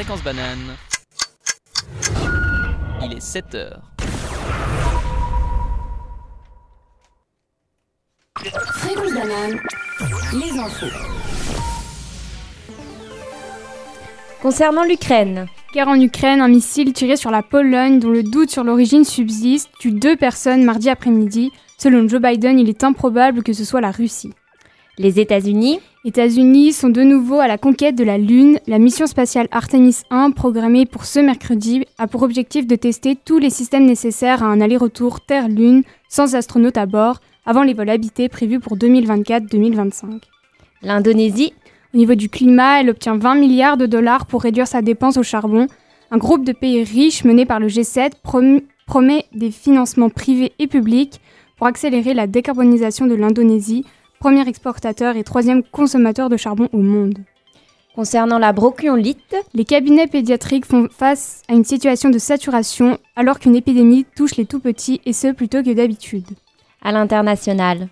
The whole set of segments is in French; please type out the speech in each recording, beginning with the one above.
Fréquence banane. Il est 7 heures. Fréquence banane, les infos. Concernant l'Ukraine, Guerre en Ukraine, un missile tiré sur la Pologne dont le doute sur l'origine subsiste tue deux personnes mardi après-midi. Selon Joe Biden, il est improbable que ce soit la Russie. les États-Unis, États-Unis sont de nouveau à la conquête de la Lune. La mission spatiale Artemis 1, programmée pour ce mercredi, a pour objectif de tester tous les systèmes nécessaires à un aller-retour Terre-Lune sans astronautes à bord avant les vols habités prévus pour 2024-2025. l'Indonésie, Au niveau du climat, elle obtient 20 milliards de dollars pour réduire sa dépense au charbon. Un groupe de pays riches mené par le G7 prom- promet des financements privés et publics pour accélérer la décarbonisation de l'Indonésie, premier exportateur et troisième consommateur de charbon au monde. concernant la bronchiolite, Les cabinets pédiatriques font face à une situation de saturation alors qu'une épidémie touche les tout petits et ce plutôt que d'habitude. à l'international,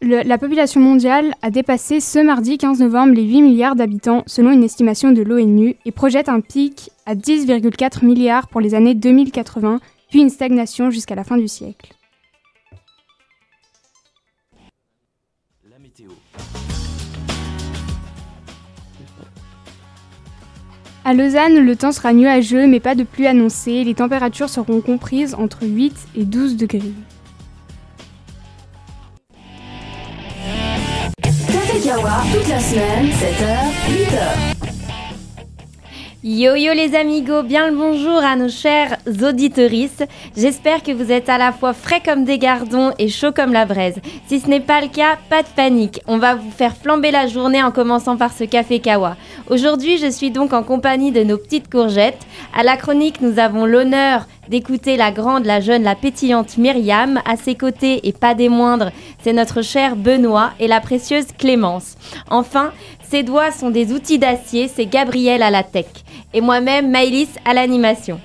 la population mondiale a dépassé ce mardi 15 novembre les 8 milliards d'habitants selon une estimation de l'ONU et projette un pic à 10,4 milliards pour les années 2080, puis une stagnation jusqu'à la fin du siècle. À Lausanne, le temps sera nuageux mais pas de pluie annoncée. Les températures seront comprises entre 8 et 12 degrés. Café Kawa, toute la semaine, 7h, 8h. Yo yo les amigos, bien le bonjour à nos chers auditorices. J'espère que vous êtes à la fois frais comme des gardons et chaud comme la braise. Si ce n'est pas le cas, pas de panique. On va vous faire flamber la journée en commençant par ce café kawa. Aujourd'hui, je suis donc en compagnie de nos petites courgettes. À la chronique, nous avons l'honneur d'écouter la grande, la jeune, la pétillante Myriam. À ses côtés, et pas des moindres, c'est notre cher Benoît et la précieuse Clémence. Enfin, ses doigts sont des outils d'acier, c'est Gabriel à la tech. Et moi-même, Maëlys à l'animation.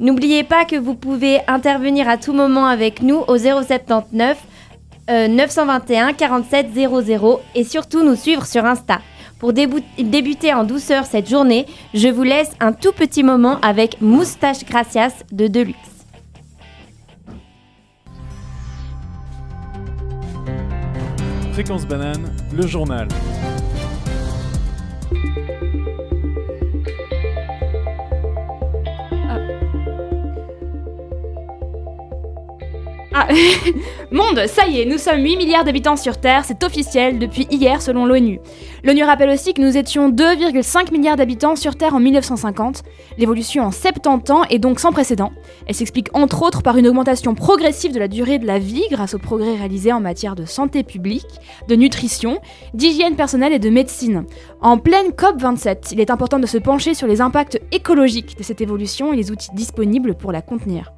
N'oubliez pas que vous pouvez intervenir à tout moment avec nous au 079 euh, 921 47 00 et surtout nous suivre sur Insta. Pour débuter en douceur cette journée, je vous laisse un tout petit moment avec Moustache Gracias de Deluxe. Fréquence banane, le journal. Ah, monde, ça y est, nous sommes 8 milliards d'habitants sur Terre, c'est officiel depuis hier selon l'ONU. L'ONU rappelle aussi que nous étions 2,5 milliards d'habitants sur Terre en 1950. L'évolution en 70 ans est donc sans précédent. Elle s'explique entre autres par une augmentation progressive de la durée de la vie grâce aux progrès réalisés en matière de santé publique, de nutrition, d'hygiène personnelle et de médecine. En pleine COP27, il est important de se pencher sur les impacts écologiques de cette évolution et les outils disponibles pour la contenir.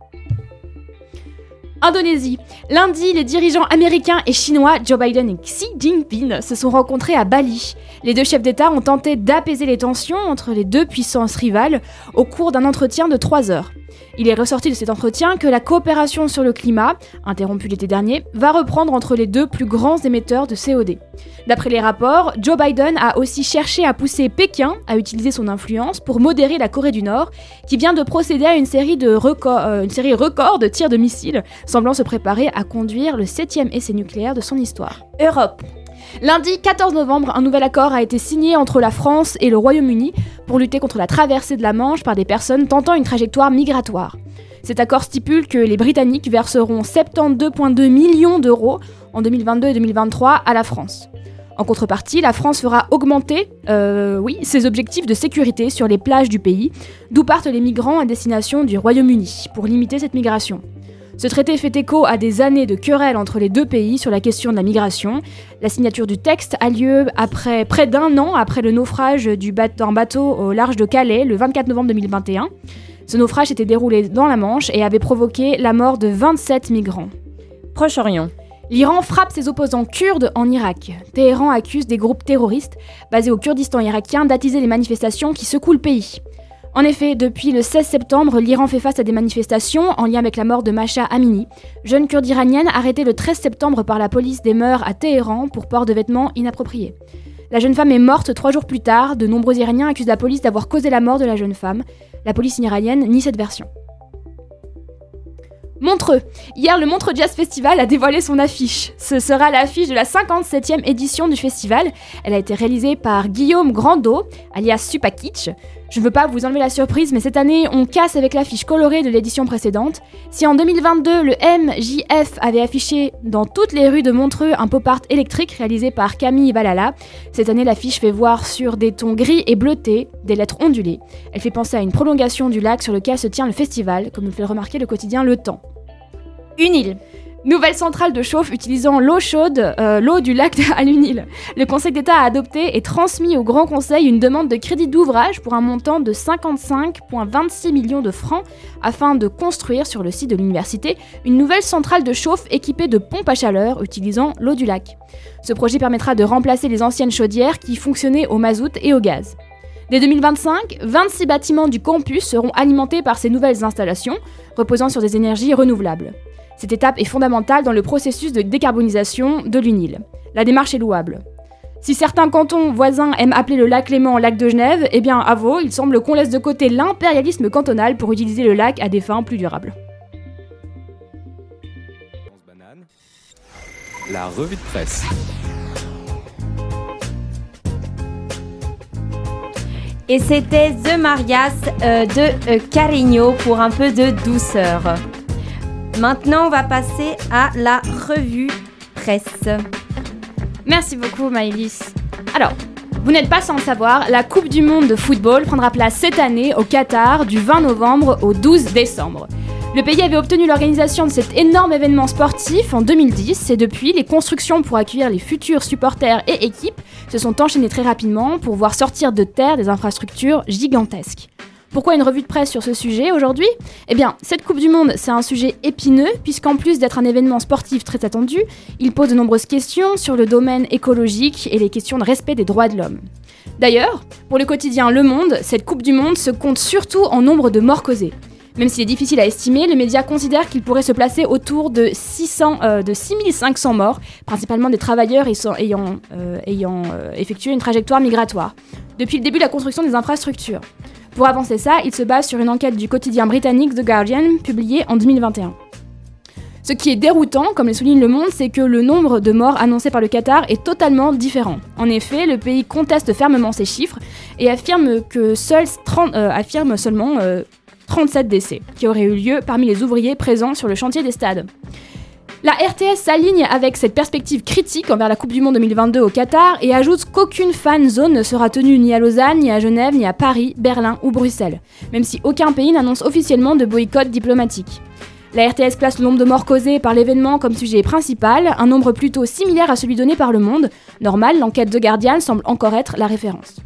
Indonésie. Lundi, les dirigeants américains et chinois Joe Biden et Xi Jinping se sont rencontrés à Bali. Les deux chefs d'État ont tenté d'apaiser les tensions entre les deux puissances rivales au cours d'un entretien de trois heures. Il est ressorti de cet entretien que la coopération sur le climat, interrompue l'été dernier, va reprendre entre les deux plus grands émetteurs de CO2. D'après les rapports, Joe Biden a aussi cherché à pousser Pékin à utiliser son influence pour modérer la Corée du Nord, qui vient de procéder à une série, de records, euh, une série record de tirs de missiles, semblant se préparer à conduire le septième essai nucléaire de son histoire. Europe. Lundi 14 novembre, un nouvel accord a été signé entre la France et le Royaume-Uni pour lutter contre la traversée de la Manche par des personnes tentant une trajectoire migratoire. Cet accord stipule que les Britanniques verseront 72,2 millions d'euros en 2022 et 2023 à la France. En contrepartie, la France fera augmenter euh, oui, ses objectifs de sécurité sur les plages du pays, d'où partent les migrants à destination du Royaume-Uni, pour limiter cette migration. Ce traité fait écho à des années de querelles entre les deux pays sur la question de la migration. La signature du texte a lieu après près d'un an après le naufrage du ba- d'un bateau au large de Calais le 24 novembre 2021. Ce naufrage s'était déroulé dans la Manche et avait provoqué la mort de 27 migrants. Proche-Orient. L'Iran frappe ses opposants kurdes en Irak. Téhéran accuse des groupes terroristes basés au Kurdistan irakien d'attiser les manifestations qui secouent le pays. En effet, depuis le 16 septembre, l'Iran fait face à des manifestations en lien avec la mort de Masha Amini, jeune kurde iranienne arrêtée le 13 septembre par la police des mœurs à Téhéran pour port de vêtements inappropriés. La jeune femme est morte trois jours plus tard. De nombreux Iraniens accusent la police d'avoir causé la mort de la jeune femme. La police iranienne nie cette version. Montreux. Hier, le Montreux Jazz Festival a dévoilé son affiche. Ce sera l'affiche de la 57e édition du festival. Elle a été réalisée par Guillaume Grandot, alias Supakitch. Je ne veux pas vous enlever la surprise, mais cette année, on casse avec l'affiche colorée de l'édition précédente. Si en 2022, le MJF avait affiché dans toutes les rues de Montreux un pop art électrique réalisé par Camille Valala, cette année, l'affiche fait voir sur des tons gris et bleutés des lettres ondulées. Elle fait penser à une prolongation du lac sur lequel se tient le festival, comme nous fait remarquer le quotidien Le Temps. Une île. Nouvelle centrale de chauffe utilisant l'eau chaude, euh, l'eau du lac à l'Unil. Le Conseil d'État a adopté et transmis au Grand Conseil une demande de crédit d'ouvrage pour un montant de 55,26 millions de francs afin de construire sur le site de l'université une nouvelle centrale de chauffe équipée de pompes à chaleur utilisant l'eau du lac. Ce projet permettra de remplacer les anciennes chaudières qui fonctionnaient au mazout et au gaz. Dès 2025, 26 bâtiments du campus seront alimentés par ces nouvelles installations, reposant sur des énergies renouvelables. Cette étape est fondamentale dans le processus de décarbonisation de l'UNIL. La démarche est louable. Si certains cantons voisins aiment appeler le lac Léman lac de Genève, eh bien à Vaud, il semble qu'on laisse de côté l'impérialisme cantonal pour utiliser le lac à des fins plus durables. La revue de presse. Et c'était The Marias euh, de euh, Carigno pour un peu de douceur. Maintenant, on va passer à la revue presse. Merci beaucoup, Maëlys. Alors, vous n'êtes pas sans le savoir, la Coupe du Monde de football prendra place cette année au Qatar du 20 novembre au 12 décembre. Le pays avait obtenu l'organisation de cet énorme événement sportif en 2010 et depuis, les constructions pour accueillir les futurs supporters et équipes se sont enchaînées très rapidement pour voir sortir de terre des infrastructures gigantesques. Pourquoi une revue de presse sur ce sujet aujourd'hui Eh bien, cette Coupe du Monde, c'est un sujet épineux, puisqu'en plus d'être un événement sportif très attendu, il pose de nombreuses questions sur le domaine écologique et les questions de respect des droits de l'homme. D'ailleurs, pour le quotidien Le Monde, cette Coupe du Monde se compte surtout en nombre de morts causés. Même s'il est difficile à estimer, le média considère qu'il pourrait se placer autour de, 600, euh, de 6500 morts, principalement des travailleurs ayant, euh, euh, effectué une trajectoire migratoire, depuis le début de la construction des infrastructures. Pour avancer ça, il se base sur une enquête du quotidien britannique The Guardian publiée en 2021. Ce qui est déroutant, comme le souligne Le Monde, c'est que le nombre de morts annoncés par le Qatar est totalement différent. En effet, le pays conteste fermement ces chiffres et affirme, que seuls 30, euh, seulement 37 euh, décès qui auraient eu lieu parmi les ouvriers présents sur le chantier des stades. La RTS s'aligne avec cette perspective critique envers la Coupe du Monde 2022 au Qatar et ajoute qu'aucune fan zone ne sera tenue ni à Lausanne, ni à Genève, ni à Paris, Berlin ou Bruxelles, même si aucun pays n'annonce officiellement de boycott diplomatique. La RTS place le nombre de morts causés par l'événement comme sujet principal, un nombre plutôt similaire à celui donné par Le Monde. Normal, l'enquête de Guardian semble encore être la référence.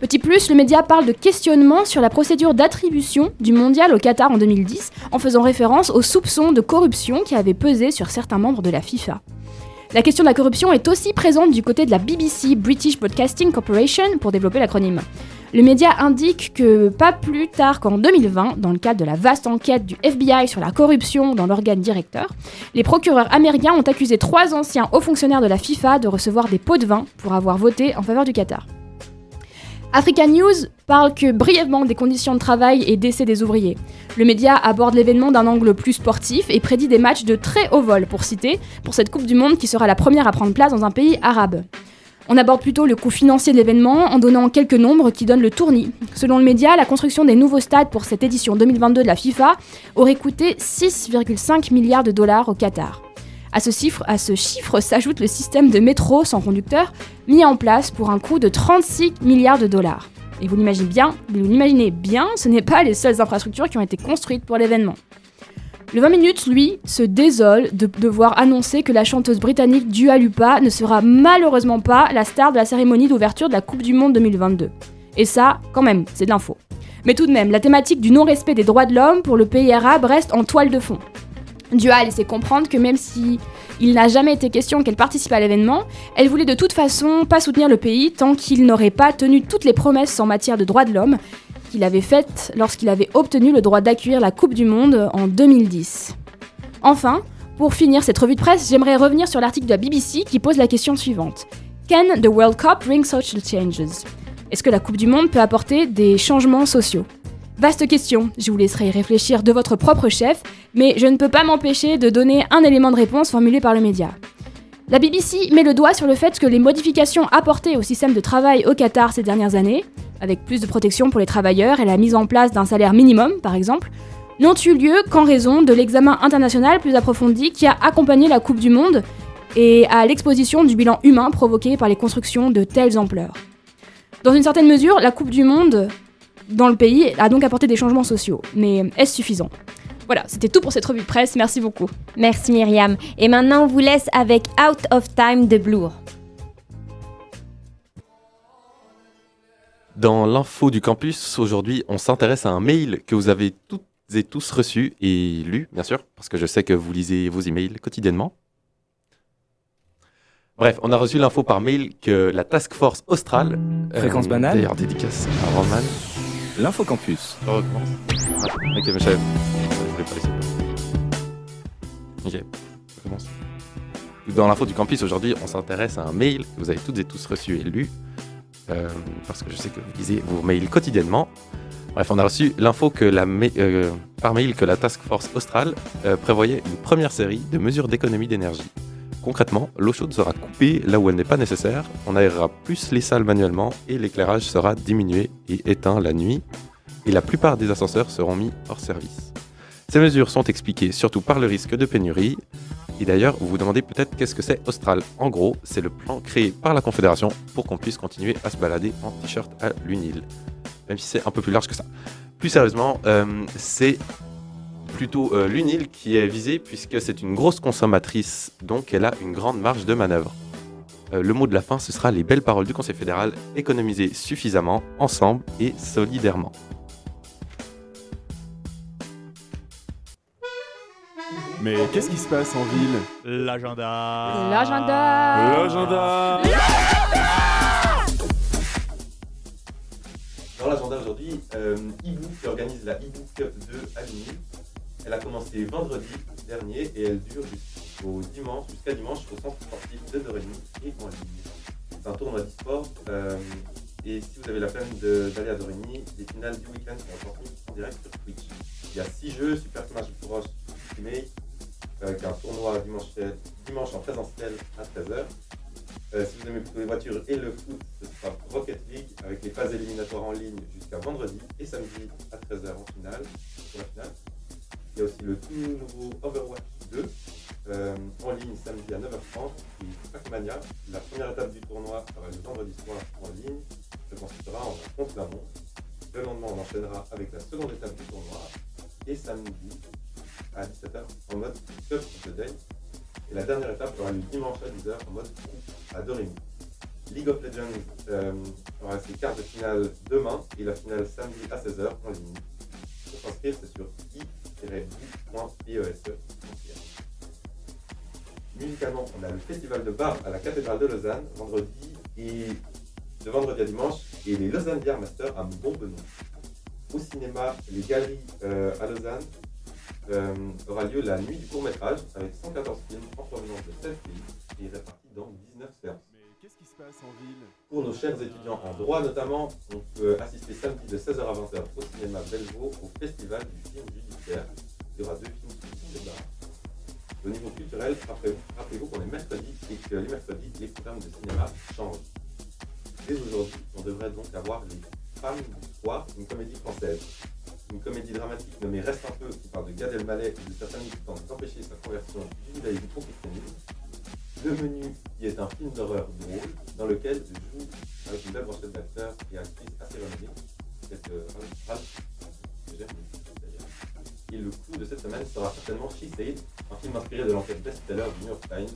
Petit plus, le média parle de questionnement sur la procédure d'attribution du mondial au Qatar en 2010, en faisant référence aux soupçons de corruption qui avaient pesé sur certains membres de la FIFA. La question de la corruption est aussi présente du côté de la BBC, British Broadcasting Corporation, pour développer l'acronyme. Le média indique que pas plus tard qu'en 2020, dans le cadre de la vaste enquête du FBI sur la corruption dans l'organe directeur, les procureurs américains ont accusé trois anciens hauts fonctionnaires de la FIFA de recevoir des pots de vin pour avoir voté en faveur du Qatar. Africa News parle que brièvement des conditions de travail et d'essai des ouvriers. Le média aborde l'événement d'un angle plus sportif et prédit des matchs de très haut vol, pour citer, pour cette Coupe du Monde qui sera la première à prendre place dans un pays arabe. On aborde plutôt le coût financier de l'événement en donnant quelques nombres qui donnent le tournis. Selon le média, la construction des nouveaux stades pour cette édition 2022 de la FIFA aurait coûté 6,5 milliards de dollars au Qatar. À ce chiffre, s'ajoute le système de métro sans conducteur mis en place pour un coût de 36 milliards de dollars. Et vous l'imaginez bien, vous l'imaginez bien, ce n'est pas les seules infrastructures qui ont été construites pour l'événement. Le 20 minutes, lui, se désole de devoir annoncer que la chanteuse britannique Dua Lipa ne sera malheureusement pas la star de la cérémonie d'ouverture de la Coupe du Monde 2022. Et ça, quand même, c'est de l'info. Mais tout de même, la thématique du non-respect des droits de l'homme pour le pays arabe reste en toile de fond. Dua a laissé comprendre que même si il n'a jamais été question qu'elle participe à l'événement, elle voulait de toute façon pas soutenir le pays tant qu'il n'aurait pas tenu toutes les promesses en matière de droits de l'homme qu'il avait faites lorsqu'il avait obtenu le droit d'accueillir la Coupe du Monde en 2010. Enfin, pour finir cette revue de presse, j'aimerais revenir sur l'article de la BBC qui pose la question suivante. Can the World Cup bring social changes? Est-ce que la Coupe du Monde peut apporter des changements sociaux? Vaste question, je vous laisserai y réfléchir de votre propre chef, mais je ne peux pas m'empêcher de donner un élément de réponse formulé par le média. La BBC met le doigt sur le fait que les modifications apportées au système de travail au Qatar ces dernières années, avec plus de protection pour les travailleurs et la mise en place d'un salaire minimum par exemple, n'ont eu lieu qu'en raison de l'examen international plus approfondi qui a accompagné la Coupe du Monde et à l'exposition du bilan humain provoqué par les constructions de telles ampleurs. Dans une certaine mesure, la Coupe du Monde dans le pays a donc apporté des changements sociaux, mais est-ce suffisant? Voilà, c'était tout pour cette revue de presse, merci beaucoup. Merci Myriam. Et maintenant, on vous laisse avec Out of Time de Blur. Dans l'info du campus, aujourd'hui, on s'intéresse à un mail que vous avez toutes et tous reçu et lu, bien sûr, parce que je sais que vous lisez vos emails quotidiennement. Bref, on a reçu l'info par mail que la Task Force Australe. Fréquence banale D'ailleurs, dédicace à Roman. L'infocampus. Recommence. Ok, mais je savais- pas. Ok, je recommence. Dans l'info du campus, aujourd'hui, on s'intéresse à un mail que vous avez toutes et tous reçu et lu. euh, parce que je sais que vous lisez vos mails quotidiennement. Bref, on a reçu l'info que la euh, par mail que la Task Force Australe euh, prévoyait une première série de mesures d'économie d'énergie. Concrètement, l'eau chaude sera coupée là où elle n'est pas nécessaire, on aérera plus les salles manuellement et l'éclairage sera diminué et éteint la nuit, et la plupart des ascenseurs seront mis hors service. Ces mesures sont expliquées surtout par le risque de pénurie, et d'ailleurs, vous vous demandez peut-être qu'est-ce que c'est Austral. En gros, c'est le plan créé par la Confédération pour qu'on puisse continuer à se balader en t-shirt à l'UNIL, même si c'est un peu plus large que ça. Plus sérieusement, euh, c'est plutôt euh, l'UNIL qui est visée puisque c'est une grosse consommatrice, donc elle a une grande marge de manœuvre. Euh, le mot de la fin, ce sera les belles paroles du Conseil fédéral, économiser suffisamment, ensemble et solidairement. Mais qu'est-ce qui se passe en ville? L'agenda. L'agenda L'agenda Dans l'agenda aujourd'hui, euh, e-book qui organise la e-book Cup 2 à Lille. Elle a commencé vendredi dernier et elle dure jusqu'au dimanche, jusqu'à dimanche au centre sportif de Doremi et en ligne. C'est un tournoi d'e-sport euh, et si vous avez la peine d'aller à Doremi, les finales du week-end sont en direct sur Twitch. Il y a 6 jeux, Super Smash Bros. Ultimate, avec un tournoi dimanche, dimanche en présentiel à 13h. Euh, si vous aimez plutôt les voitures et le foot, ce sera Rocket League avec les phases éliminatoires en ligne jusqu'à vendredi et samedi à 13h en finale. Il y a aussi le tout nouveau Overwatch 2 euh, en ligne samedi à 9h30 et Pac-Mania. La première étape du tournoi sera le vendredi soir en ligne. Ça consistera en un contre la montre. Le lendemain, on enchaînera avec la seconde étape du tournoi et samedi à 17h en mode Cup of the Day. Et la dernière étape aura lieu dimanche à 10h en mode à Doremi. League of Legends euh, aura ses quarts de finale demain et la finale samedi à 16h en ligne. Pour s'inscrire, c'est sur. Musicalement, on a le festival de bar à la cathédrale de Lausanne, vendredi et de vendredi à dimanche, et les Lausanne Beer Masters à Montbenon. Au cinéma, les galeries euh, à Lausanne euh, aura lieu la nuit du court métrage avec 114 films en provenance de 16 pays et répartis dans 19 séances. Qui se Pour nos chers étudiants en droit notamment, on peut assister samedi de 16h à 20h au cinéma Bellevaux au festival du film judiciaire. Il y aura deux films le débat. Au niveau culturel, rappelez-vous qu'on est mercredi et que les mercredis, les programmes de cinéma changent. Dès aujourd'hui, on devrait donc avoir Les Femmes du Soir, une comédie française. Une comédie dramatique nommée Reste un peu, qui parle de Gad Elmaleh et de qui tente d'empêcher sa conversion du judaïsme au christianisme. Le menu, qui est un film d'horreur drôle, dans lequel je joue avec une brochette d'acteurs et actrices assez renommées. C'est euh, Ralph- Ralph, que j'aime. Et le coup de cette semaine sera certainement She Said, un film inspiré de l'enquête best-seller du New York Times.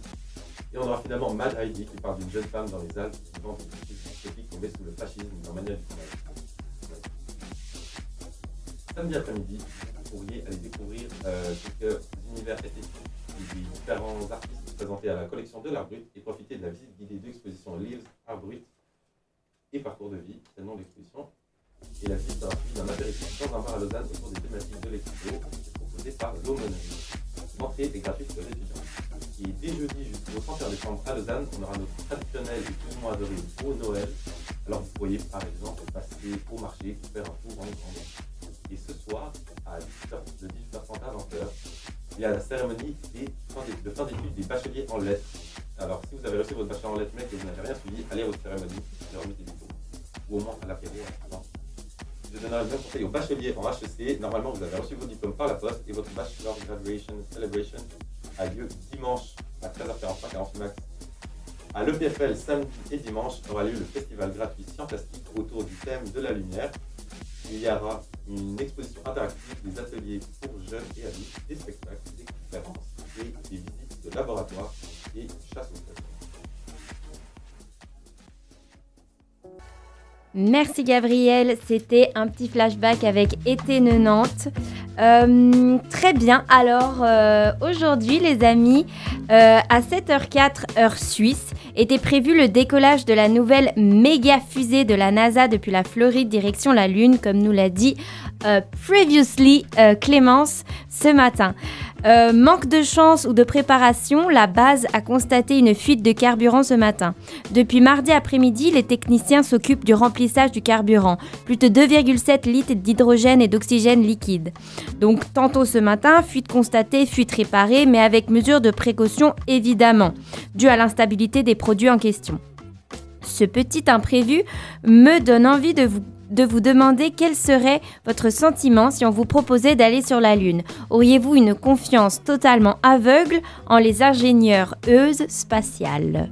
Et on aura finalement Mad Heidi qui parle d'une jeune femme dans les Alpes qui vend esthétiques tombés sous le fascisme d'un manière du travail. Samedi après-midi, vous pourriez aller découvrir euh, quelques univers esthétiques des différents artistes présentés à la collection de l'art brut et profiter de la visite guidée de l'exposition Lives Art Brut et Parcours de vie, c'est le nom de l'exposition. Et la visite d'un apéritif dans un bar à Lausanne autour des thématiques de l'expo qui est proposé par l'Aumônerie. L'entrée est gratuite pour les étudiants. Et dès jeudi jusqu'au 31 décembre à Lausanne, on aura notre traditionnel et ou moins adoré beau Noël. Alors vous pourriez par exemple passer au marché pour faire un tour en Irlande. Et ce soir, à 18h, de 18h30 à 20h, il y a la cérémonie des de fin d'études des bacheliers en lettres. Alors si vous avez reçu votre bachelor en lettres mais que vous n'avez rien suivi, allez à votre cérémonie, leur mettez des diplômes. Ou au moins à en attendant. Je donnerai le même conseil aux bacheliers en HEC. Normalement, vous avez reçu vos diplômes par la poste et votre Bachelor Graduation Celebration a lieu dimanche à 13h45 à Amphimax. À l'EPFL, samedi et dimanche, aura lieu le festival gratuit Scientastique autour du thème de la lumière. Il y aura une exposition interactive, des ateliers jeunes et adultes, des spectacles, des conférences et des visites de laboratoire et chasse aux trésors. Merci Gabriel, c'était un petit flashback avec Été 90. Euh, très bien, alors euh, aujourd'hui les amis, euh, à 7h04 heure suisse, était prévu le décollage de la nouvelle méga fusée de la NASA depuis la Floride direction la Lune, comme nous l'a dit euh, previously euh, Clémence ce matin. Euh, manque de chance ou de préparation, la base a constaté une fuite de carburant ce matin. Depuis mardi après-midi, les techniciens s'occupent du remplissage du carburant, plus de 2,7 litres d'hydrogène et d'oxygène liquide. Donc tantôt ce matin, fuite constatée, fuite réparée, mais avec mesure de précaution évidemment, due à l'instabilité des produits en question. Ce petit imprévu me donne envie de vous, de vous demander quel serait votre sentiment si on vous proposait d'aller sur la Lune. Auriez-vous une confiance totalement aveugle en les ingénieurs euses spatiales?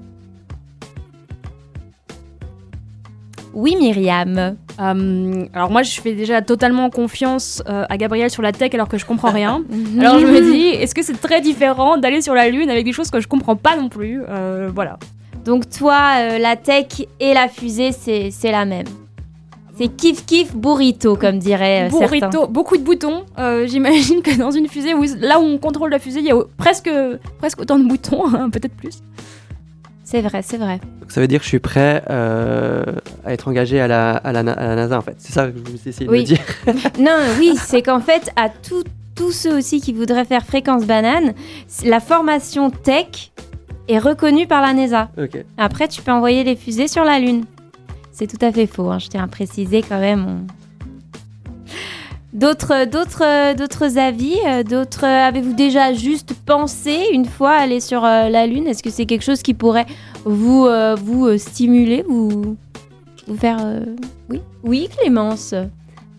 Oui Myriam. Euh, alors moi, je fais déjà totalement confiance euh, à Gabriel sur la tech alors que je comprends rien. alors je me dis, est-ce que c'est très différent d'aller sur la Lune avec des choses que je comprends pas non plus? Euh, Voilà. Donc toi, euh, la tech et la fusée, c'est c'est la même. C'est kiff kiff burrito, comme diraient euh, certains. Burrito, beaucoup de boutons. Euh, J'imagine que dans une fusée, où, là où on contrôle la fusée, il y a presque, presque autant de boutons, hein, peut-être plus. C'est vrai, c'est vrai. Donc ça veut dire que je suis prêt euh, à être engagé à la, à la, Na- à la NASA en fait. C'est ça que je vous essayez de Oui. me dire. Non, oui, c'est qu'en fait, à tout- tous ceux aussi qui voudraient faire fréquence banane, la formation tech est reconnue par la NASA. Ok. Après, tu peux envoyer les fusées sur la Lune. C'est tout à fait faux, hein, je tiens à préciser quand même. D'autres, d'autres, d'autres avis euh, D'autres Avez-vous déjà juste pensé une fois aller sur euh, la Lune? Est-ce que c'est quelque chose qui pourrait vous, euh, vous stimuler, vous, faire... Oui? Oui, Clémence.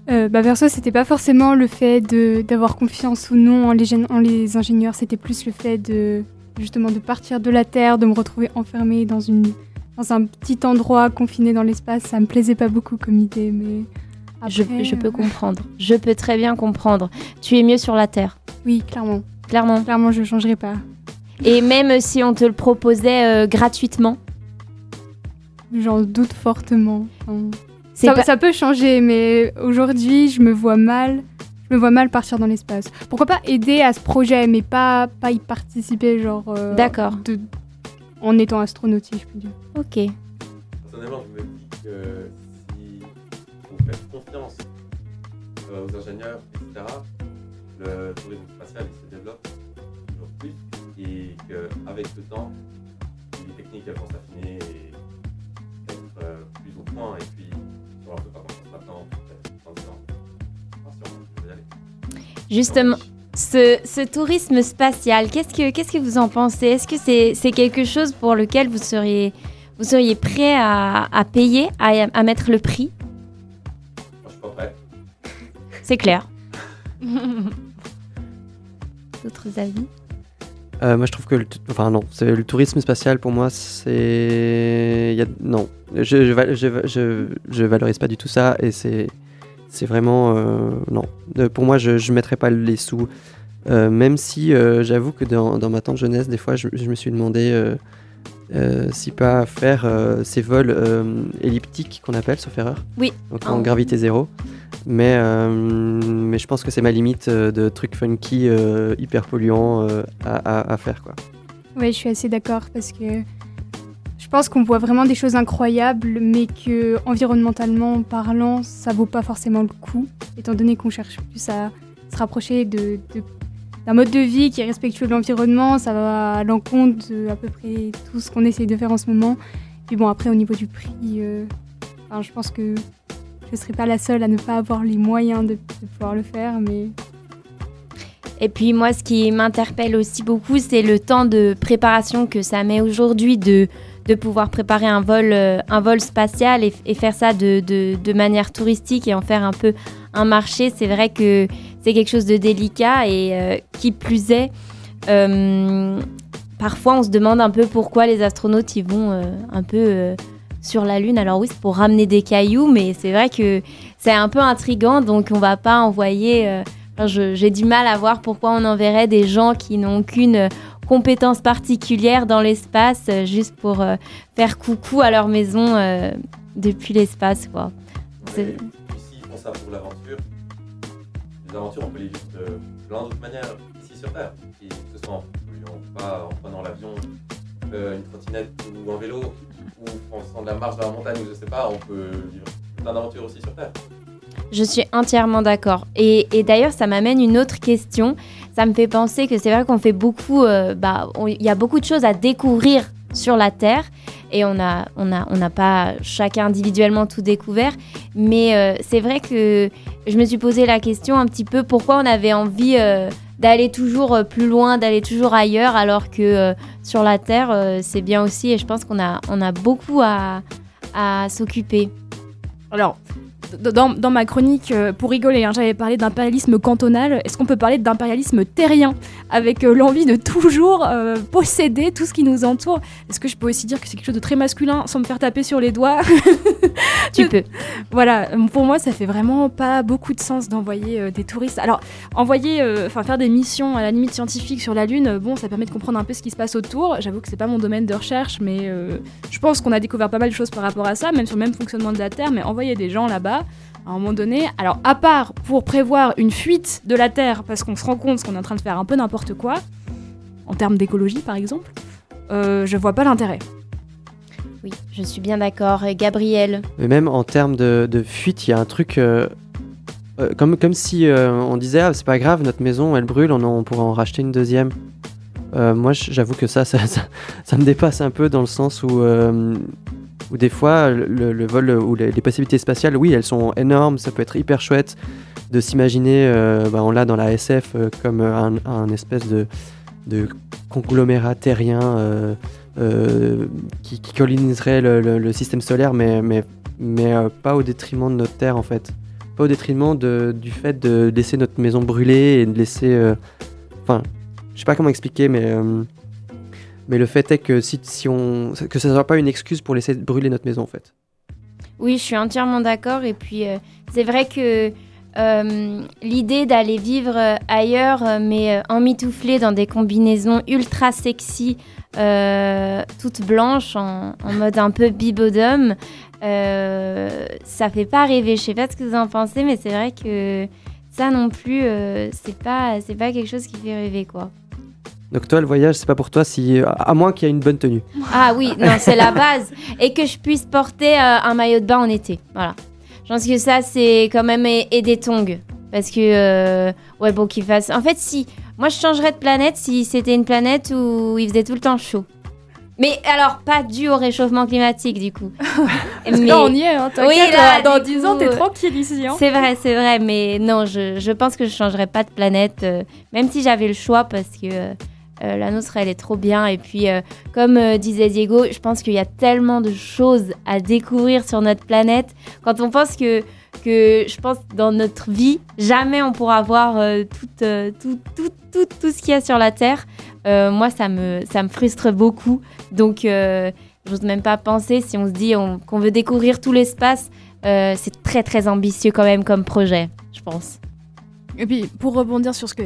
Euh, bah, perso, c'était pas forcément le fait d'avoir confiance ou non en les, en les ingénieurs, c'était plus le fait de justement de partir de la Terre, de me retrouver enfermée dans, une, dans un petit endroit confiné dans l'espace. Ça me plaisait pas beaucoup comme idée, mais je, après, je peux euh, comprendre. Je peux très bien comprendre. Tu es mieux sur la Terre, Oui, clairement. clairement. Clairement, je changerai pas. Et même si on te le proposait euh, gratuitement, J'en doute fortement. Enfin, ça, pas- ça peut changer, mais aujourd'hui, je me vois mal. Je me vois mal partir dans l'espace. Pourquoi pas aider à ce projet, mais pas, pas y participer, genre. euh, D'accord. de- En étant astronaute, si je peux dire. Ok. Personnellement, je me dis que si vous faites confiance euh, aux ingénieurs, etc., le tourisme spatial il se développe toujours plus et qu'avec le temps, les techniques elles vont s'affiner et être euh, plus au point et puis sur un peu pas confiance maintenant, peut-être dans 10 ans. Attention, je vais y aller. Justement, ce, ce tourisme spatial, qu'est-ce que, qu'est-ce que vous en pensez? Est-ce que c'est, c'est quelque chose pour lequel vous seriez, vous seriez prêt à, à payer, à, à mettre le prix? Moi, je suis pas prêt. C'est clair. D'autres avis? Euh, moi je trouve que le, enfin non, c'est le tourisme spatial pour moi c'est il y a- non, je je, val- je, je, je valorise pas du tout ça et c'est c'est vraiment euh, non. Euh, pour moi je je mettrais pas les sous Euh, même si j'avoue que dans, dans ma tante jeunesse des fois je, je me suis demandé euh, si pas faire euh, ces vols euh, elliptiques qu'on appelle sauf erreur. Oui. Donc en Oh. gravité zéro. Mais, mais je pense que c'est ma limite de trucs funky, hyper polluants à, à- à faire. Quoi. Oui, je suis assez d'accord parce que pense qu'on voit vraiment des choses incroyables, mais que environnementalement parlant, ça vaut pas forcément le coup, étant donné qu'on cherche plus à se rapprocher de, de, d'un mode de vie qui est respectueux de l'environnement. Ça va à l'encontre de à peu près tout ce qu'on essaye de faire en ce moment. Puis bon, après, au niveau du prix, euh, je pense que je ne serai pas la seule à ne pas avoir les moyens de, de pouvoir le faire, mais Et puis moi, ce qui m'interpelle aussi beaucoup, c'est le temps de préparation que ça met aujourd'hui de, de pouvoir préparer un vol, euh, un vol spatial et, faire ça de, de- manière touristique et en faire un peu un marché. C'est vrai que c'est quelque chose de délicat et euh, qui plus est, euh, parfois on se demande un peu pourquoi les astronautes ils vont un peu sur la Lune. Alors oui, c'est pour ramener des cailloux, mais c'est vrai que c'est un peu intrigant, donc on va pas envoyer... J'ai du mal à voir pourquoi on enverrait des gens qui n'ont aucune euh, compétence particulière dans l'espace euh, juste pour euh, faire coucou à leur maison euh, depuis l'espace. quoi. Et Ici, font ça pour l'aventure. Les aventures, on peut les vivre de plein d'autres manières ici sur Terre. Et que ce soit en polluant pas, en prenant l'avion, euh, une trottinette ou un vélo, ou en faisant de la marche dans la montagne, ou je sais pas, on peut vivre plein d'aventures aussi sur Terre. Je suis entièrement d'accord. Et, d'ailleurs, ça m'amène une autre question. Ça me fait penser que c'est vrai qu'on fait beaucoup. euh, bah, il y a beaucoup de choses à découvrir sur la Terre. Et on n'a pas chacun individuellement tout découvert. Mais euh, c'est vrai que je me suis posé la question un petit peu pourquoi on avait envie euh, d'aller toujours plus loin, d'aller toujours ailleurs, alors que sur la Terre, c'est bien aussi. Et je pense qu'on a, beaucoup à, à s'occuper. Alors, dans, dans ma chronique, euh, pour rigoler, hein, j'avais parlé d'impérialisme cantonal. Est-ce qu'on peut parler d'impérialisme terrien avec euh, l'envie de toujours euh, posséder tout ce qui nous entoure? Est-ce que je peux aussi dire que c'est quelque chose de très masculin sans me faire taper sur les doigts? Tu peux. Voilà, pour moi, ça fait vraiment pas beaucoup de sens d'envoyer des touristes. Alors, envoyer, enfin faire des missions à la limite scientifique sur la Lune, bon, ça permet de comprendre un peu ce qui se passe autour. J'avoue que c'est pas mon domaine de recherche, mais je pense qu'on a découvert pas mal de choses par rapport à ça, même sur le même fonctionnement de la Terre. Mais envoyer des gens là-bas, à un moment donné, alors à part pour prévoir une fuite de la Terre, parce qu'on se rend compte qu'on est en train de faire un peu n'importe quoi, en termes d'écologie par exemple, euh, je vois pas l'intérêt. Oui, je suis bien d'accord. Et Gabriel, Mais même en termes de, de fuite, il y a un truc. euh, euh, comme, comme si euh, on disait Ah, c'est pas grave, notre maison elle brûle, on, en- on pourra en racheter une deuxième. Euh, moi, j'avoue que ça ça, ça ça me dépasse un peu dans le sens où, où des fois, le, vol ou les, possibilités spatiales, oui, elles sont énormes, ça peut être hyper chouette de s'imaginer, euh, bah, on l'a dans la SF, euh, comme un, espèce de, conglomérat terrien euh, euh, qui, coloniserait le, le- système solaire, mais, mais, mais pas au détriment de notre Terre en fait. Pas au détriment de- du fait de laisser notre maison brûler et de laisser. Enfin, je sais pas comment expliquer, mais. Mais le fait est que si, on que ça ne soit pas une excuse pour laisser brûler notre maison en fait. oui, je suis entièrement d'accord. Et puis, euh, c'est vrai que euh, l'idée d'aller vivre euh, ailleurs, mais euh, emmitouflé dans des combinaisons ultra sexy, toutes blanches, en, en mode un peu bibodum, euh, ça fait pas rêver. Je sais pas ce que vous en pensez, mais c'est vrai que ça non plus, c'est pas, c'est pas quelque chose qui fait rêver, quoi. Donc toi, le voyage, c'est pas pour toi si à moins qu'il y ait une bonne tenue. Ah oui, non, c'est la base. Et que je puisse porter euh, un maillot de bain en été. Voilà. Je pense que ça, c'est quand même. Et, et des tongs. Parce que. euh, ouais, bon, qu'il fasse. En fait, si. Moi, je changerais de planète si c'était une planète où il faisait tout le temps chaud. Mais alors, pas dû au réchauffement climatique, du coup. Mais- là, on y est, hein, Oui, là, dans du 10 ans, t'es euh, tranquille ici. Hein. C'est vrai, c'est vrai, mais non, je, je pense que je changerais pas de planète, euh, même si j'avais le choix, parce que euh, euh, la nôtre, elle est trop bien. Et puis, euh, comme euh, disait Diego, je pense qu'il y a tellement de choses à découvrir sur notre planète. Quand on pense que, que je pense, dans notre vie, jamais on pourra voir tout, tout, tout, tout, tout ce qu'il y a sur la Terre. Moi, ça me, ça me frustre beaucoup. Donc, j'ose même pas penser si on se dit on- qu'on veut découvrir tout l'espace. C'est très très ambitieux quand même comme projet, je pense. Et puis, pour rebondir sur ce que,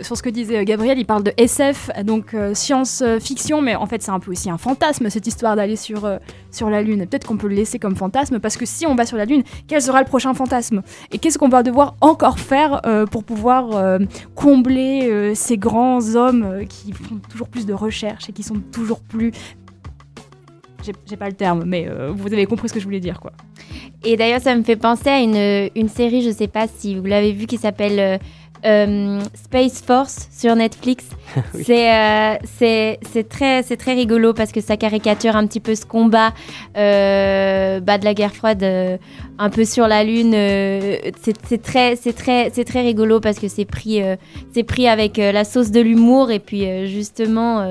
sur ce que disait euh, Gabriel, il parle de SF, donc euh, science-fiction, mais en fait, c'est un peu aussi un fantasme, cette histoire d'aller sur, euh, sur la Lune. Peut-être qu'on peut le laisser comme fantasme, parce que si on va sur la Lune, quel sera le prochain fantasme? Et qu'est-ce qu'on va devoir encore faire pour pouvoir combler ces grands hommes qui font toujours plus de recherches et qui sont toujours plus... J'ai pas le terme, mais vous avez compris ce que je voulais dire, quoi. Et d'ailleurs, ça me fait penser à une, une série, je sais pas si vous l'avez vu, qui s'appelle euh, Space Force sur Netflix. Oui. C'est euh, c'est c'est très, c'est très rigolo parce que ça caricature un petit peu ce combat euh, bah, de la guerre froide euh, un peu sur la Lune. c'est très, c'est très, c'est très rigolo parce que c'est pris, c'est pris avec la sauce de l'humour et puis justement.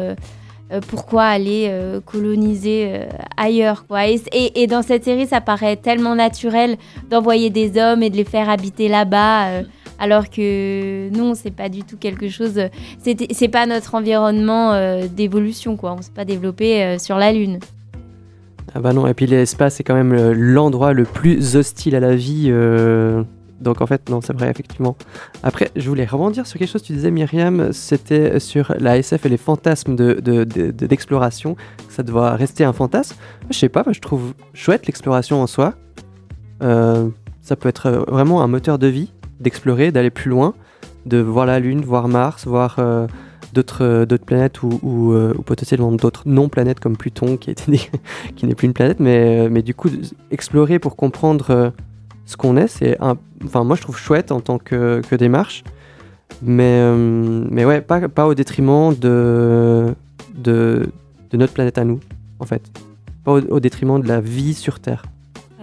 pourquoi aller euh, coloniser euh, ailleurs quoi. Et, et- et dans cette série, ça paraît tellement naturel d'envoyer des hommes et de les faire habiter là-bas, euh, alors que non, c'est pas du tout quelque chose. c'est pas notre environnement euh, d'évolution quoi. On s'est pas développé euh, sur la Lune. Ah bah non, et puis l'espace c'est quand même le- l'endroit le plus hostile à la vie. euh, Donc en fait, non, c'est vrai, effectivement. Après, je voulais rebondir sur quelque chose que tu disais, Myriam, c'était sur la SF et les fantasmes de- de- de- d'exploration. ça doit rester un fantasme? Je sais pas, moi, je trouve chouette l'exploration en soi. Ça peut être vraiment un moteur de vie, d'explorer, d'aller plus loin, de voir la Lune, voir Mars, voir euh, d'autres euh, d'autres planètes euh, ou potentiellement d'autres non-planètes comme Pluton, qui, qui n'est plus une planète, mais, mais du coup, explorer pour comprendre ce qu'on est, c'est. Enfin, moi, je trouve chouette en tant que, démarche, mais, mais pas, au détriment de, notre planète à nous, en fait. Pas au détriment de la vie sur Terre.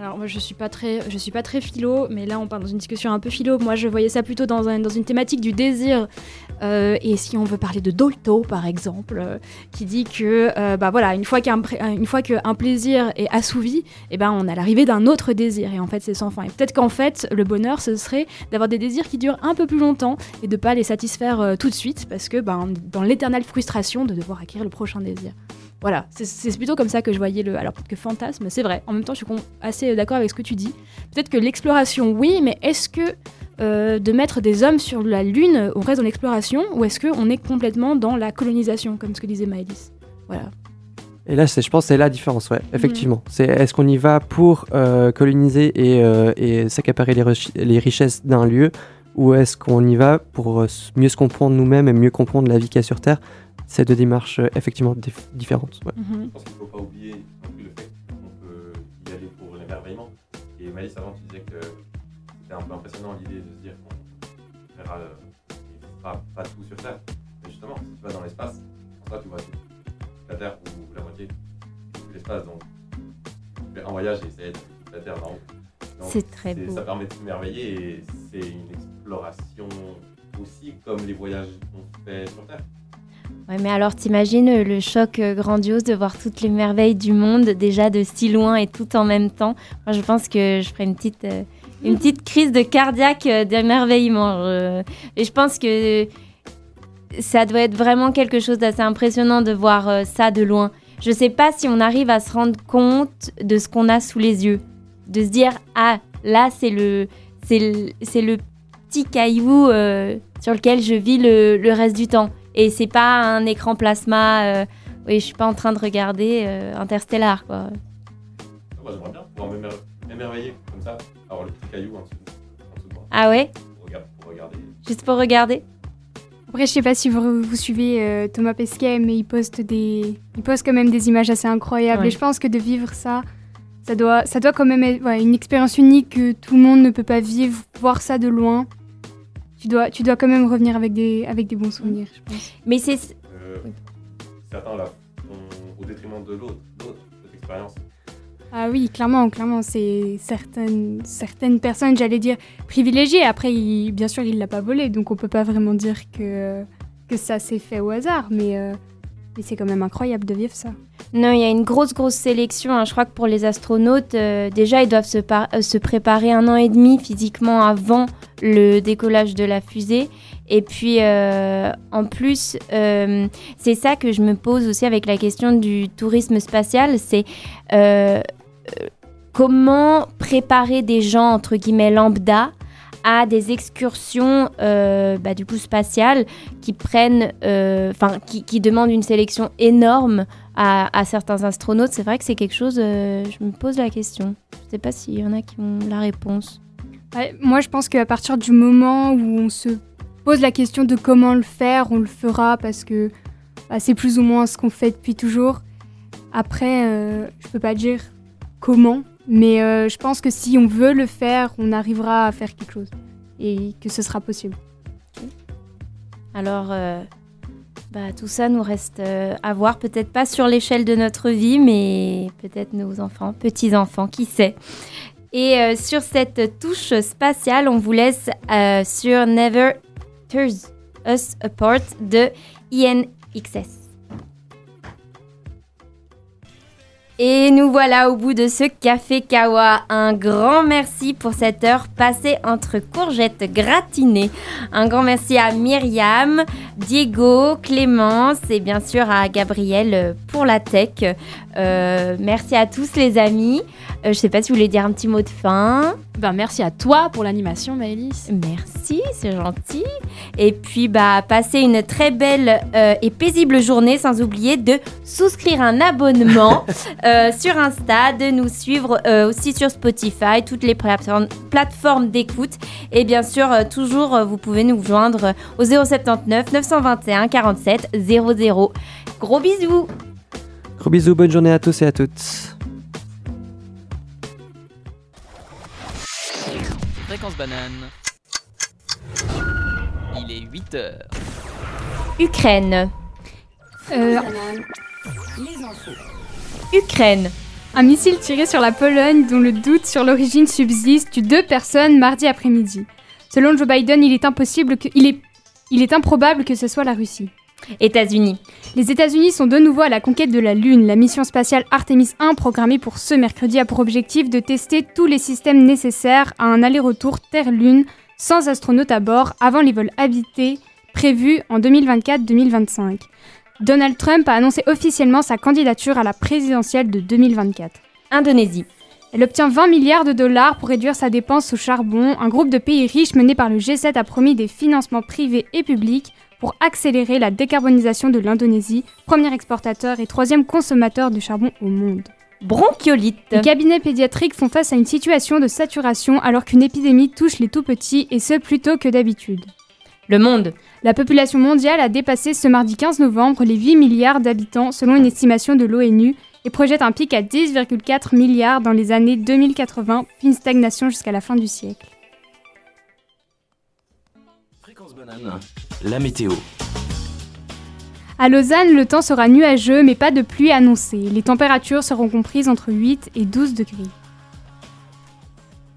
Alors moi je suis pas très je suis pas très philo mais là on parle dans une discussion un peu philo. Moi je voyais ça plutôt dans, un- dans une thématique du désir. Euh, et si on veut parler de Dolto par exemple euh, qui dit que euh, bah voilà une fois qu'un une fois qu'un plaisir est assouvi et ben on a l'arrivée d'un autre désir. Et en fait c'est sans fin. Et peut-être qu'en fait le bonheur ce serait d'avoir des désirs qui durent un peu plus longtemps et de pas les satisfaire tout de suite parce que ben dans l'éternelle frustration de devoir acquérir le prochain désir voilà, c'est- plutôt comme ça que je voyais le. Alors peut-être que fantasme, c'est vrai. En même temps, je suis assez d'accord avec ce que tu dis. Peut-être que l'exploration, oui, mais est-ce que euh, de mettre des hommes sur la Lune, on reste dans l'exploration, ou est-ce qu'on est complètement dans la colonisation, comme ce que disait Maëlys? Voilà. Et là, je pense que c'est la différence, ouais, effectivement. C'est est-ce qu'on y va pour euh, coloniser et, euh, et s'accaparer les, les richesses d'un lieu, ou est-ce qu'on y va pour euh, mieux se comprendre nous-mêmes et mieux comprendre la vie qu'il y a sur Terre? C'est deux démarches euh, effectivement dif- différentes. ouais. Mhm. Je pense qu'il ne faut pas oublier non plus le fait qu'on peut y aller pour l'émerveillement. Et Malice, avant, tu disais que c'était un peu impressionnant l'idée de se dire qu'on verra, euh, il fera pas tout sur Terre. Mais justement, si tu vas dans l'espace, en soi, tu vois tout. la Terre ou la moitié de l'espace. Donc, tu fais un voyage et essayer de toute la Terre d'en haut. Donc, C'est très beau. Ça permet de s'émerveiller et c'est une exploration aussi comme les voyages qu'on fait sur Terre. Ouais, mais alors t'imagines euh, le choc euh, grandiose de voir toutes les merveilles du monde déjà de si loin et tout en même temps. Moi, je pense que je ferais une petite, euh, une petite crise de cardiaque d'émerveillement. Et je pense que ça doit être vraiment quelque chose d'assez impressionnant de voir ça de loin. Je sais pas si on arrive à se rendre compte de ce qu'on a sous les yeux, de se dire ah là c'est le, c'est le, le petit caillou sur lequel je vis le, le reste du temps. Et c'est pas un écran plasma. euh, oui, je suis pas en train de regarder euh, Interstellar, quoi. Moi, j'aimerais bien pouvoir m'émer- m'émerveiller comme ça, avoir le petit caillou en dessous, de moi. Ah ouais? Pour regarder. Juste pour regarder? Après, je sais pas si vous, vous suivez euh, Thomas Pesquet, mais il poste des, il poste quand même des images assez incroyables. Ouais. Et je pense que de vivre ça, ça doit, ça doit quand même être ouais, une expérience unique que tout le monde ne peut pas vivre. Voir ça de loin, tu dois, tu dois quand même revenir avec des, avec des bons souvenirs, je pense. Mais c'est. Euh, certains là au détriment de l'autre, d'autres, expérience. Ah oui, clairement, clairement, c'est certaines, certaines personnes, j'allais dire, privilégiées. Après, il- bien sûr, il l'a pas volé, donc on peut pas vraiment dire que, que ça s'est fait au hasard, mais, euh, c'est quand même incroyable de vivre ça. Non, il y a une grosse, grosse sélection. hein. Je crois que pour les astronautes, euh, déjà, ils doivent euh, se préparer un an et demi physiquement avant le décollage de la fusée. Et puis, euh, en plus, c'est ça que je me pose aussi avec la question du tourisme spatial. C'est comment préparer des gens, entre guillemets, lambda à des excursions euh, bah, du coup spatiales qui prennent, euh, enfin qui, qui demandent une sélection énorme à, certains astronautes. C'est vrai que c'est quelque chose, euh, je me pose la question. Je ne sais pas s'il y en a qui ont la réponse. Moi, je pense qu'à partir du moment où on se pose la question de comment le faire, on le fera parce que bah, c'est plus ou moins ce qu'on fait depuis toujours. Après, je peux pas dire comment, mais euh, je pense que si on veut le faire, on arrivera à faire quelque chose et que ce sera possible. Alors, euh, bah, tout ça nous reste euh, à voir, peut-être pas sur l'échelle de notre vie, mais peut-être nos enfants, petits-enfants, qui sait. Et sur cette touche spatiale, on vous laisse sur Never Tears Us Apart de INXS. Et nous voilà au bout de ce café Kawa. Un grand merci pour cette heure passée entre courgettes gratinées. Un grand merci à Myriam, Diego, Clémence et bien sûr à Gabriel pour la tech. Euh, merci à tous les amis. Euh, je sais pas si vous voulez dire un petit mot de fin. Ben, merci à toi pour l'animation, Maëlys. Merci, c'est gentil. Et puis, bah, passez une très belle euh, et paisible journée, sans oublier de souscrire un abonnement euh, sur Insta, de nous suivre aussi sur Spotify, toutes les plateformes, plateformes d'écoute. Et bien sûr, toujours, vous pouvez nous joindre au 079 921 47 00. Gros bisous Gros bisous, bonne journée à tous et à toutes. Fréquence banane. Il est 8 heures. Ukraine. Euh, Les infos. Ukraine. un missile tiré sur la Pologne dont le doute sur l'origine subsiste tue deux personnes mardi après-midi. Selon Joe Biden, il est impossible que, il est, il est improbable que ce soit la Russie. États-Unis. Les États-Unis sont de nouveau à la conquête de la Lune. La mission spatiale Artemis 1, programmée pour ce mercredi, a pour objectif de tester tous les systèmes nécessaires à un aller-retour Terre-Lune sans astronautes à bord avant les vols habités prévus en 2024-2025. Donald Trump a annoncé officiellement sa candidature à la présidentielle de 2024. Indonésie. Elle obtient 20 milliards de dollars pour réduire sa dépense au charbon. Un groupe de pays riches mené par le G7 a promis des financements privés et publics pour accélérer la décarbonisation de l'Indonésie, premier exportateur et troisième consommateur de charbon au monde. Bronchiolite. Les cabinets pédiatriques font face à une situation de saturation alors qu'une épidémie touche les tout petits et ce plus tôt que d'habitude. Le monde. La population mondiale a dépassé ce mardi 15 novembre les 8 milliards d'habitants selon une estimation de l'ONU et projette un pic à 10,4 milliards dans les années 2080, puis une stagnation jusqu'à la fin du siècle. La météo. À Lausanne, le temps sera nuageux mais pas de pluie annoncée. Les températures seront comprises entre 8 et 12 degrés.